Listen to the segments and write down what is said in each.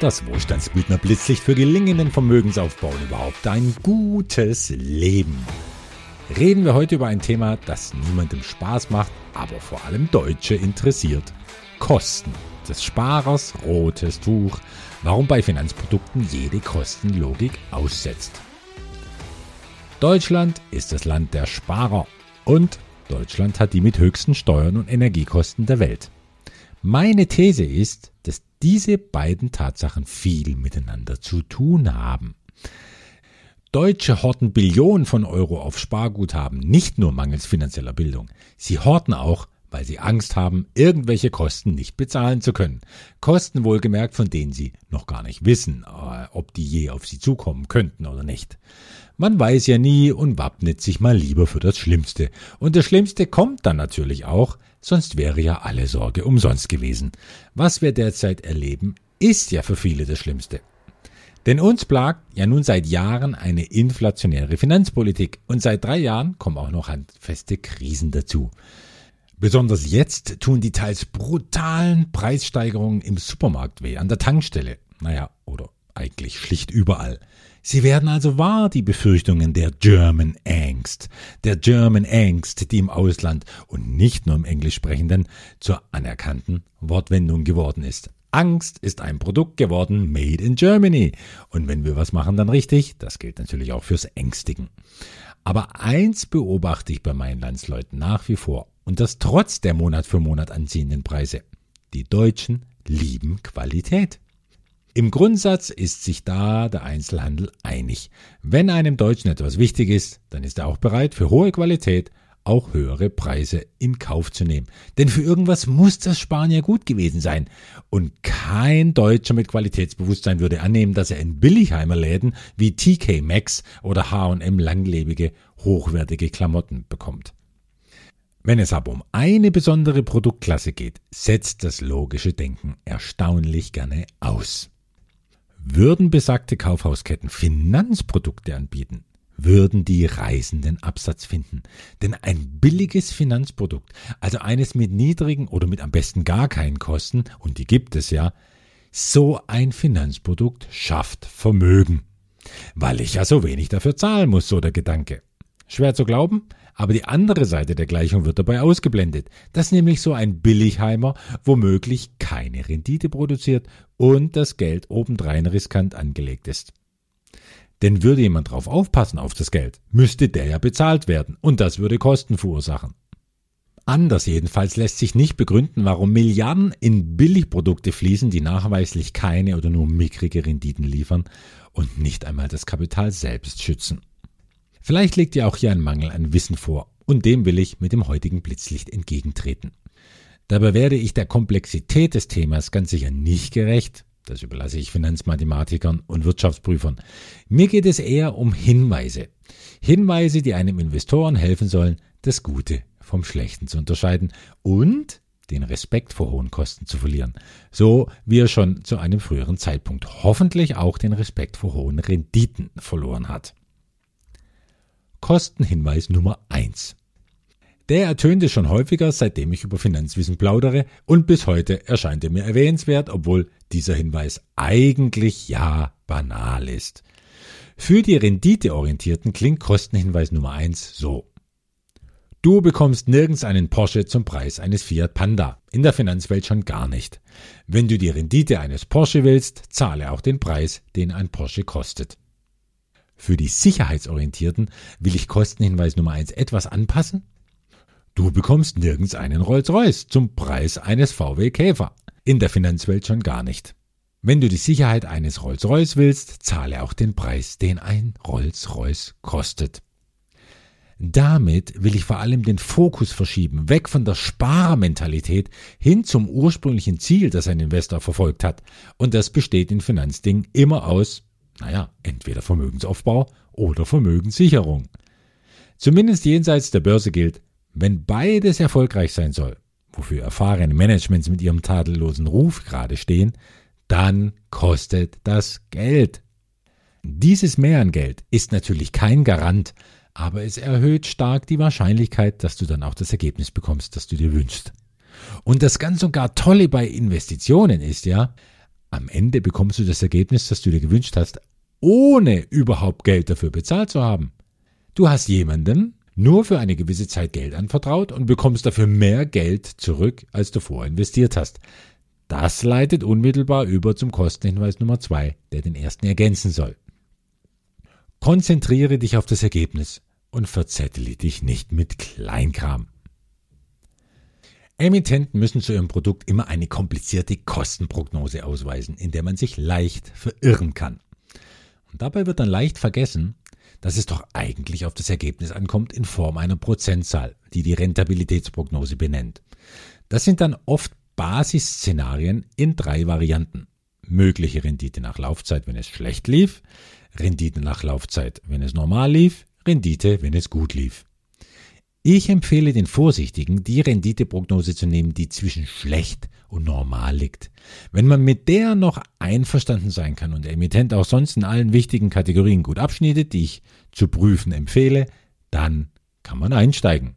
Das Wohlstandsbildner Blitzlicht für gelingenden Vermögensaufbau und überhaupt ein gutes Leben. Reden wir heute über ein Thema, das niemandem Spaß macht, aber vor allem Deutsche interessiert. Kosten. Des Sparers rotes Tuch. Warum bei Finanzprodukten jede Kostenlogik aussetzt. Deutschland ist das Land der Sparer und Deutschland hat die mit höchsten Steuern und Energiekosten der Welt. Meine These ist, dass diese beiden Tatsachen viel miteinander zu tun haben. Deutsche horten Billionen von Euro auf Sparguthaben, nicht nur mangels finanzieller Bildung. Sie horten auch, weil sie Angst haben, irgendwelche Kosten nicht bezahlen zu können. Kosten wohlgemerkt, von denen sie noch gar nicht wissen, äh, ob die je auf sie zukommen könnten oder nicht. Man weiß ja nie und wappnet sich mal lieber für das Schlimmste. Und das Schlimmste kommt dann natürlich auch, sonst wäre ja alle Sorge umsonst gewesen. Was wir derzeit erleben, ist ja für viele das Schlimmste. Denn uns plagt ja nun seit Jahren eine inflationäre Finanzpolitik und seit drei Jahren kommen auch noch handfeste Krisen dazu. Besonders jetzt tun die teils brutalen Preissteigerungen im Supermarkt weh, an der Tankstelle, naja, oder eigentlich schlicht überall. Sie werden also wahr, die Befürchtungen der German Angst, der German Angst, die im Ausland und nicht nur im Englisch sprechenden zur anerkannten Wortwendung geworden ist. Angst ist ein Produkt geworden, made in Germany. Und wenn wir was machen, dann richtig. Das gilt natürlich auch fürs Ängstigen. Aber eins beobachte ich bei meinen Landsleuten nach wie vor. Und das trotz der Monat für Monat anziehenden Preise. Die Deutschen lieben Qualität. Im Grundsatz ist sich da der Einzelhandel einig. Wenn einem Deutschen etwas wichtig ist, dann ist er auch bereit, für hohe Qualität auch höhere Preise in Kauf zu nehmen. Denn für irgendwas muss das ja gut gewesen sein. Und kein Deutscher mit Qualitätsbewusstsein würde annehmen, dass er in Billigheimer Läden wie TK Maxx oder H&M langlebige, hochwertige Klamotten bekommt. Wenn es aber um eine besondere Produktklasse geht, setzt das logische Denken erstaunlich gerne aus. Würden besagte Kaufhausketten Finanzprodukte anbieten, würden die Reisenden Absatz finden. Denn ein billiges Finanzprodukt, also eines mit niedrigen oder mit am besten gar keinen Kosten, und die gibt es ja, so ein Finanzprodukt schafft Vermögen. Weil ich ja so wenig dafür zahlen muss, so der Gedanke. Schwer zu glauben, aber die andere Seite der Gleichung wird dabei ausgeblendet, dass nämlich so ein Billigheimer womöglich keine Rendite produziert und das Geld obendrein riskant angelegt ist. Denn würde jemand drauf aufpassen auf das Geld, müsste der ja bezahlt werden und das würde Kosten verursachen. Anders jedenfalls lässt sich nicht begründen, warum Milliarden in Billigprodukte fließen, die nachweislich keine oder nur mickrige Renditen liefern und nicht einmal das Kapital selbst schützen. Vielleicht liegt ja auch hier ein Mangel an Wissen vor und dem will ich mit dem heutigen Blitzlicht entgegentreten. Dabei werde ich der Komplexität des Themas ganz sicher nicht gerecht, das überlasse ich Finanzmathematikern und Wirtschaftsprüfern. Mir geht es eher um Hinweise. Hinweise, die einem Investoren helfen sollen, das Gute vom Schlechten zu unterscheiden und den Respekt vor hohen Kosten zu verlieren. So wie er schon zu einem früheren Zeitpunkt hoffentlich auch den Respekt vor hohen Renditen verloren hat. Kostenhinweis Nummer eins. Der ertönte schon häufiger, seitdem ich über Finanzwissen plaudere, und bis heute erscheint er mir erwähnenswert, obwohl dieser Hinweis eigentlich ja banal ist. Für die Renditeorientierten klingt Kostenhinweis Nummer eins so. Du bekommst nirgends einen Porsche zum Preis eines Fiat Panda, in der Finanzwelt schon gar nicht. Wenn du die Rendite eines Porsche willst, zahle auch den Preis, den ein Porsche kostet. Für die Sicherheitsorientierten will ich Kostenhinweis Nummer eins etwas anpassen Du bekommst nirgends einen Rolls-Royce zum Preis eines VW Käfer. In der Finanzwelt schon gar nicht. Wenn du die Sicherheit eines Rolls-Royce willst, zahle auch den Preis, den ein Rolls-Royce kostet. Damit will ich vor allem den Fokus verschieben, weg von der Sparmentalität hin zum ursprünglichen Ziel, das ein Investor verfolgt hat. Und das besteht in Finanzdingen immer aus, naja, entweder Vermögensaufbau oder Vermögenssicherung. Zumindest jenseits der Börse gilt, wenn beides erfolgreich sein soll, wofür erfahrene Managements mit ihrem tadellosen Ruf gerade stehen, dann kostet das Geld. Dieses Mehr an Geld ist natürlich kein Garant, aber es erhöht stark die Wahrscheinlichkeit, dass du dann auch das Ergebnis bekommst, das du dir wünschst. Und das ganz und gar Tolle bei Investitionen ist ja, Am Ende bekommst du das Ergebnis, das du dir gewünscht hast, ohne überhaupt Geld dafür bezahlt zu haben. Du hast jemandem nur für eine gewisse Zeit Geld anvertraut und bekommst dafür mehr Geld zurück, als du vorher investiert hast. Das leitet unmittelbar über zum Kostenhinweis Nummer zwei, der den ersten ergänzen soll. Konzentriere dich auf das Ergebnis und verzettle dich nicht mit Kleinkram. Emittenten müssen zu ihrem Produkt immer eine komplizierte Kostenprognose ausweisen, in der man sich leicht verirren kann. Und dabei wird dann leicht vergessen, dass es doch eigentlich auf das Ergebnis ankommt in Form einer Prozentzahl, die die Rentabilitätsprognose benennt. Das sind dann oft Basisszenarien in drei Varianten. Mögliche Rendite nach Laufzeit, wenn es schlecht lief, Rendite nach Laufzeit, wenn es normal lief, Rendite, wenn es gut lief. Ich empfehle den Vorsichtigen, die Renditeprognose zu nehmen, die zwischen schlecht und normal liegt. Wenn man mit der noch einverstanden sein kann und der Emittent auch sonst in allen wichtigen Kategorien gut abschneidet, die ich zu prüfen empfehle, dann kann man einsteigen.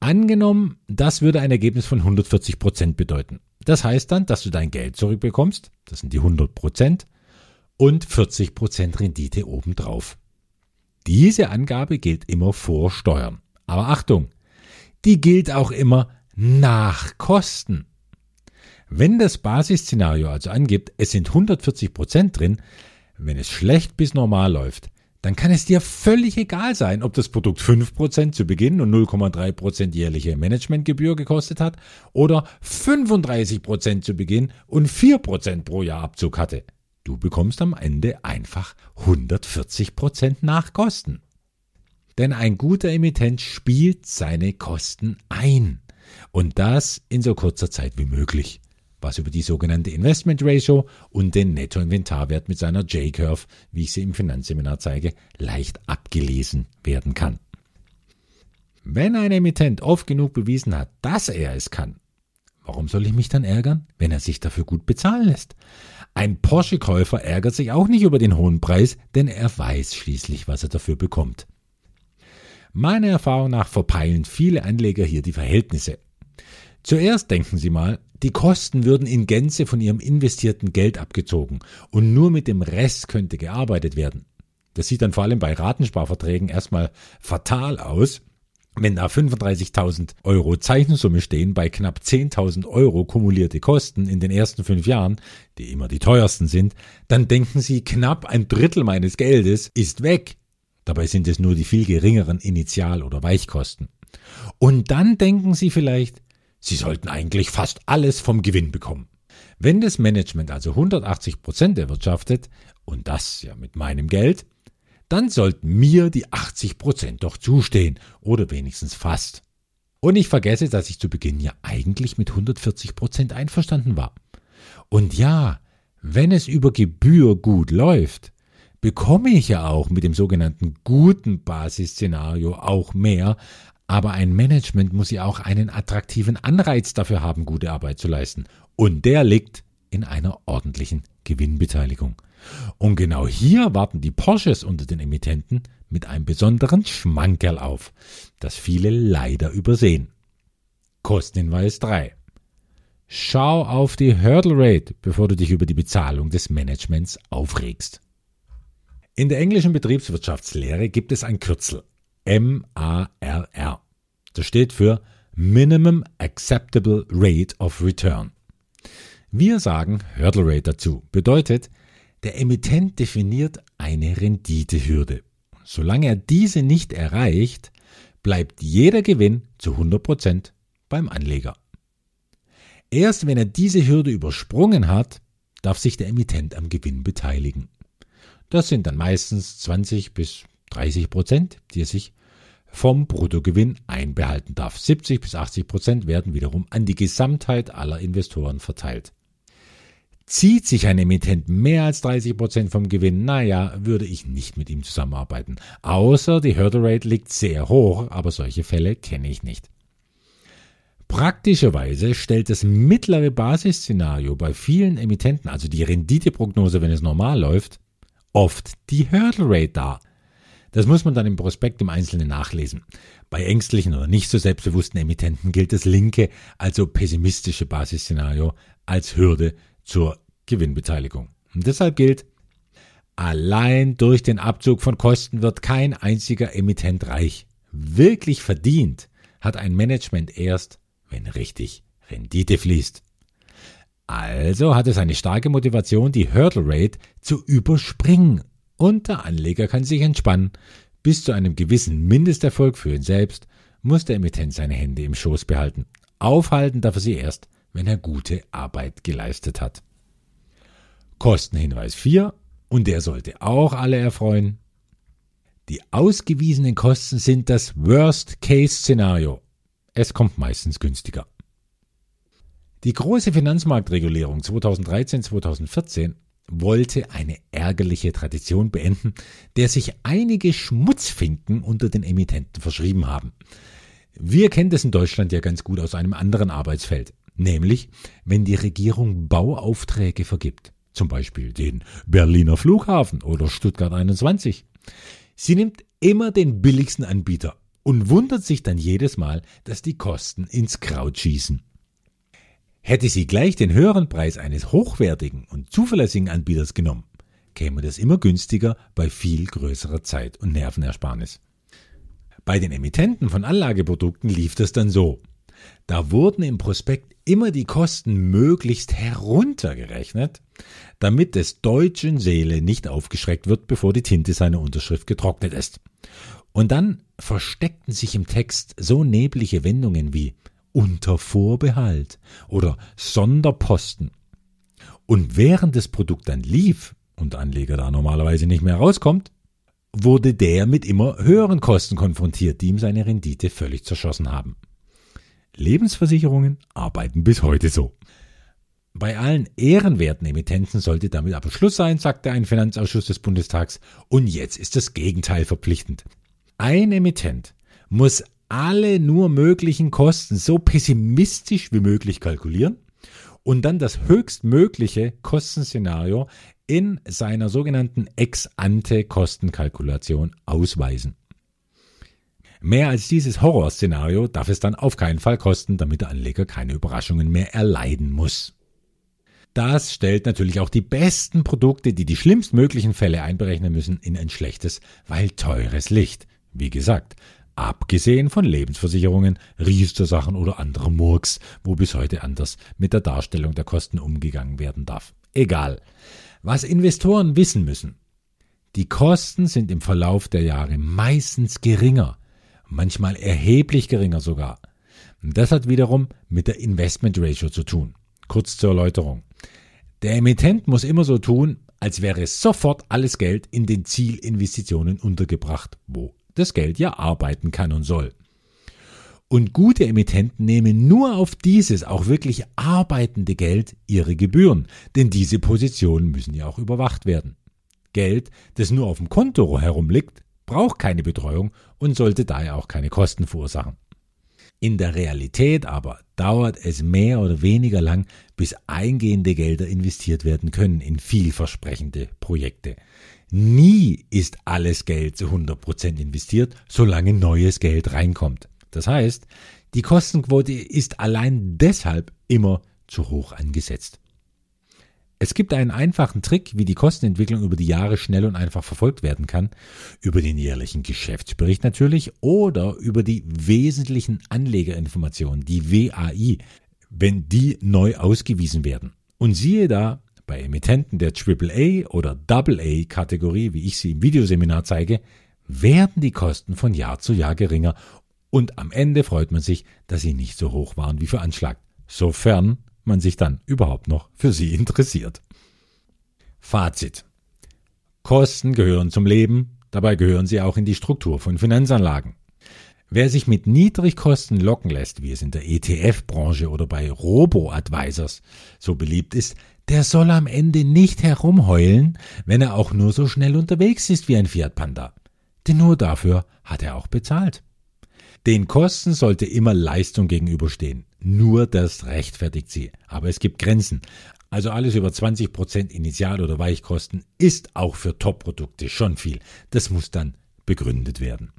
Angenommen, das würde ein Ergebnis von 140 Prozent bedeuten. Das heißt dann, dass du dein Geld zurückbekommst, das sind die 100 Prozent, und 40 Prozent Rendite obendrauf. Diese Angabe gilt immer vor Steuern. Aber Achtung, die gilt auch immer nach Kosten. Wenn das Basisszenario also angibt, es sind 140 Prozent drin, wenn es schlecht bis normal läuft, dann kann es dir völlig egal sein, ob das Produkt 5% zu Beginn und 0,3% jährliche Managementgebühr gekostet hat oder 35% zu Beginn und 4% pro Jahr Abzug hatte. Du bekommst am Ende einfach 140% nach Kosten. Denn ein guter Emittent spielt seine Kosten ein. Und das in so kurzer Zeit wie möglich was über die sogenannte Investment Ratio und den Nettoinventarwert mit seiner J-Curve, wie ich sie im Finanzseminar zeige, leicht abgelesen werden kann. Wenn ein Emittent oft genug bewiesen hat, dass er es kann, warum soll ich mich dann ärgern, wenn er sich dafür gut bezahlen lässt? Ein Porsche-Käufer ärgert sich auch nicht über den hohen Preis, denn er weiß schließlich, was er dafür bekommt. Meiner Erfahrung nach verpeilen viele Anleger hier die Verhältnisse. Zuerst denken Sie mal, die Kosten würden in Gänze von Ihrem investierten Geld abgezogen und nur mit dem Rest könnte gearbeitet werden. Das sieht dann vor allem bei Ratensparverträgen erstmal fatal aus. Wenn da 35.000 Euro Zeichensumme stehen bei knapp 10.000 Euro kumulierte Kosten in den ersten fünf Jahren, die immer die teuersten sind, dann denken Sie, knapp ein Drittel meines Geldes ist weg. Dabei sind es nur die viel geringeren Initial- oder Weichkosten. Und dann denken Sie vielleicht, Sie sollten eigentlich fast alles vom Gewinn bekommen. Wenn das Management also 180 Prozent erwirtschaftet, und das ja mit meinem Geld, dann sollten mir die 80 Prozent doch zustehen, oder wenigstens fast. Und ich vergesse, dass ich zu Beginn ja eigentlich mit 140 Prozent einverstanden war. Und ja, wenn es über Gebühr gut läuft, bekomme ich ja auch mit dem sogenannten guten Basisszenario auch mehr, aber ein Management muss ja auch einen attraktiven Anreiz dafür haben, gute Arbeit zu leisten. Und der liegt in einer ordentlichen Gewinnbeteiligung. Und genau hier warten die Porsches unter den Emittenten mit einem besonderen Schmankerl auf, das viele leider übersehen. Kostenhinweis 3. Schau auf die Hurdle Rate, bevor du dich über die Bezahlung des Managements aufregst. In der englischen Betriebswirtschaftslehre gibt es ein Kürzel MARR. Das steht für Minimum Acceptable Rate of Return. Wir sagen Hurdle Rate dazu. Bedeutet, der Emittent definiert eine Renditehürde. Solange er diese nicht erreicht, bleibt jeder Gewinn zu 100% beim Anleger. Erst wenn er diese Hürde übersprungen hat, darf sich der Emittent am Gewinn beteiligen. Das sind dann meistens 20 bis 30 Prozent, die er sich vom Bruttogewinn einbehalten darf. 70 bis 80 Prozent werden wiederum an die Gesamtheit aller Investoren verteilt. Zieht sich ein Emittent mehr als 30 Prozent vom Gewinn, naja, würde ich nicht mit ihm zusammenarbeiten. Außer die Hurdle Rate liegt sehr hoch, aber solche Fälle kenne ich nicht. Praktischerweise stellt das mittlere Basisszenario bei vielen Emittenten, also die Renditeprognose, wenn es normal läuft, oft die Hurdle Rate dar. Das muss man dann im Prospekt im Einzelnen nachlesen. Bei ängstlichen oder nicht so selbstbewussten Emittenten gilt das linke, also pessimistische Basisszenario als Hürde zur Gewinnbeteiligung. Und deshalb gilt, allein durch den Abzug von Kosten wird kein einziger Emittent reich. Wirklich verdient hat ein Management erst, wenn richtig Rendite fließt. Also hat es eine starke Motivation, die Hurdle Rate zu überspringen und der Anleger kann sich entspannen. Bis zu einem gewissen Mindesterfolg für ihn selbst muss der Emittent seine Hände im Schoß behalten. Aufhalten darf er sie erst, wenn er gute Arbeit geleistet hat. Kostenhinweis 4 und der sollte auch alle erfreuen. Die ausgewiesenen Kosten sind das Worst-Case-Szenario. Es kommt meistens günstiger. Die große Finanzmarktregulierung 2013-2014 wollte eine ärgerliche Tradition beenden, der sich einige Schmutzfinken unter den Emittenten verschrieben haben. Wir kennen das in Deutschland ja ganz gut aus einem anderen Arbeitsfeld, nämlich wenn die Regierung Bauaufträge vergibt, zum Beispiel den Berliner Flughafen oder Stuttgart 21. Sie nimmt immer den billigsten Anbieter und wundert sich dann jedes Mal, dass die Kosten ins Kraut schießen. Hätte sie gleich den höheren Preis eines hochwertigen und zuverlässigen Anbieters genommen, käme das immer günstiger bei viel größerer Zeit- und Nervenersparnis. Bei den Emittenten von Anlageprodukten lief das dann so. Da wurden im Prospekt immer die Kosten möglichst heruntergerechnet, damit des deutschen Seele nicht aufgeschreckt wird, bevor die Tinte seiner Unterschrift getrocknet ist. Und dann versteckten sich im Text so neblige Wendungen wie unter Vorbehalt oder Sonderposten. Und während das Produkt dann lief und der Anleger da normalerweise nicht mehr rauskommt, wurde der mit immer höheren Kosten konfrontiert, die ihm seine Rendite völlig zerschossen haben. Lebensversicherungen arbeiten bis heute so. Bei allen ehrenwerten Emittenten sollte damit aber Schluss sein, sagte ein Finanzausschuss des Bundestags, und jetzt ist das Gegenteil verpflichtend. Ein Emittent muss alle nur möglichen Kosten so pessimistisch wie möglich kalkulieren und dann das höchstmögliche Kostenszenario in seiner sogenannten Ex-ante-Kostenkalkulation ausweisen. Mehr als dieses Horrorszenario darf es dann auf keinen Fall kosten, damit der Anleger keine Überraschungen mehr erleiden muss. Das stellt natürlich auch die besten Produkte, die die schlimmstmöglichen Fälle einberechnen müssen, in ein schlechtes, weil teures Licht. Wie gesagt, Abgesehen von Lebensversicherungen, Riester-Sachen oder anderem Murks, wo bis heute anders mit der Darstellung der Kosten umgegangen werden darf. Egal. Was Investoren wissen müssen. Die Kosten sind im Verlauf der Jahre meistens geringer, manchmal erheblich geringer sogar. Das hat wiederum mit der Investment Ratio zu tun. Kurz zur Erläuterung. Der Emittent muss immer so tun, als wäre sofort alles Geld in den Zielinvestitionen untergebracht, wo das Geld ja arbeiten kann und soll. Und gute Emittenten nehmen nur auf dieses auch wirklich arbeitende Geld ihre Gebühren, denn diese Positionen müssen ja auch überwacht werden. Geld, das nur auf dem Konto herumliegt, braucht keine Betreuung und sollte daher auch keine Kosten verursachen. In der Realität aber dauert es mehr oder weniger lang, bis eingehende Gelder investiert werden können in vielversprechende Projekte. Nie ist alles Geld zu 100% investiert, solange neues Geld reinkommt. Das heißt, die Kostenquote ist allein deshalb immer zu hoch angesetzt. Es gibt einen einfachen Trick, wie die Kostenentwicklung über die Jahre schnell und einfach verfolgt werden kann. Über den jährlichen Geschäftsbericht natürlich oder über die wesentlichen Anlegerinformationen, die WAI, wenn die neu ausgewiesen werden. Und siehe da, bei Emittenten der AAA oder AA Kategorie, wie ich sie im Videoseminar zeige, werden die Kosten von Jahr zu Jahr geringer und am Ende freut man sich, dass sie nicht so hoch waren wie veranschlagt, sofern man sich dann überhaupt noch für sie interessiert. Fazit. Kosten gehören zum Leben, dabei gehören sie auch in die Struktur von Finanzanlagen. Wer sich mit Niedrigkosten locken lässt, wie es in der ETF-Branche oder bei Robo-Advisors so beliebt ist, der soll am Ende nicht herumheulen, wenn er auch nur so schnell unterwegs ist wie ein Fiat Panda. Denn nur dafür hat er auch bezahlt. Den Kosten sollte immer Leistung gegenüberstehen. Nur das rechtfertigt sie. Aber es gibt Grenzen. Also alles über 20% Initial- oder Weichkosten ist auch für Top-Produkte schon viel. Das muss dann begründet werden.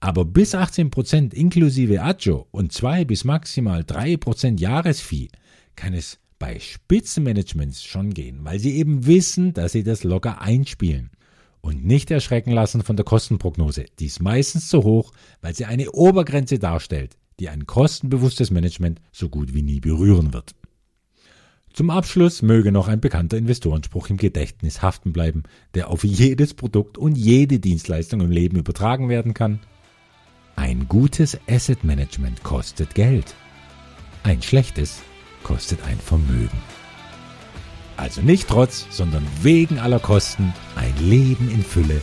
Aber bis 18% inklusive Agio und 2 bis maximal 3% Jahresvieh kann es bei Spitzenmanagements schon gehen, weil sie eben wissen, dass sie das locker einspielen. Und nicht erschrecken lassen von der Kostenprognose. Die ist meistens zu hoch, weil sie eine Obergrenze darstellt, die ein kostenbewusstes Management so gut wie nie berühren wird. Zum Abschluss möge noch ein bekannter Investorenspruch im Gedächtnis haften bleiben, der auf jedes Produkt und jede Dienstleistung im Leben übertragen werden kann. Ein gutes Asset Management kostet Geld. Ein schlechtes kostet ein Vermögen. Also nicht trotz, sondern wegen aller Kosten ein Leben in Fülle.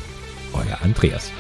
Euer Andreas.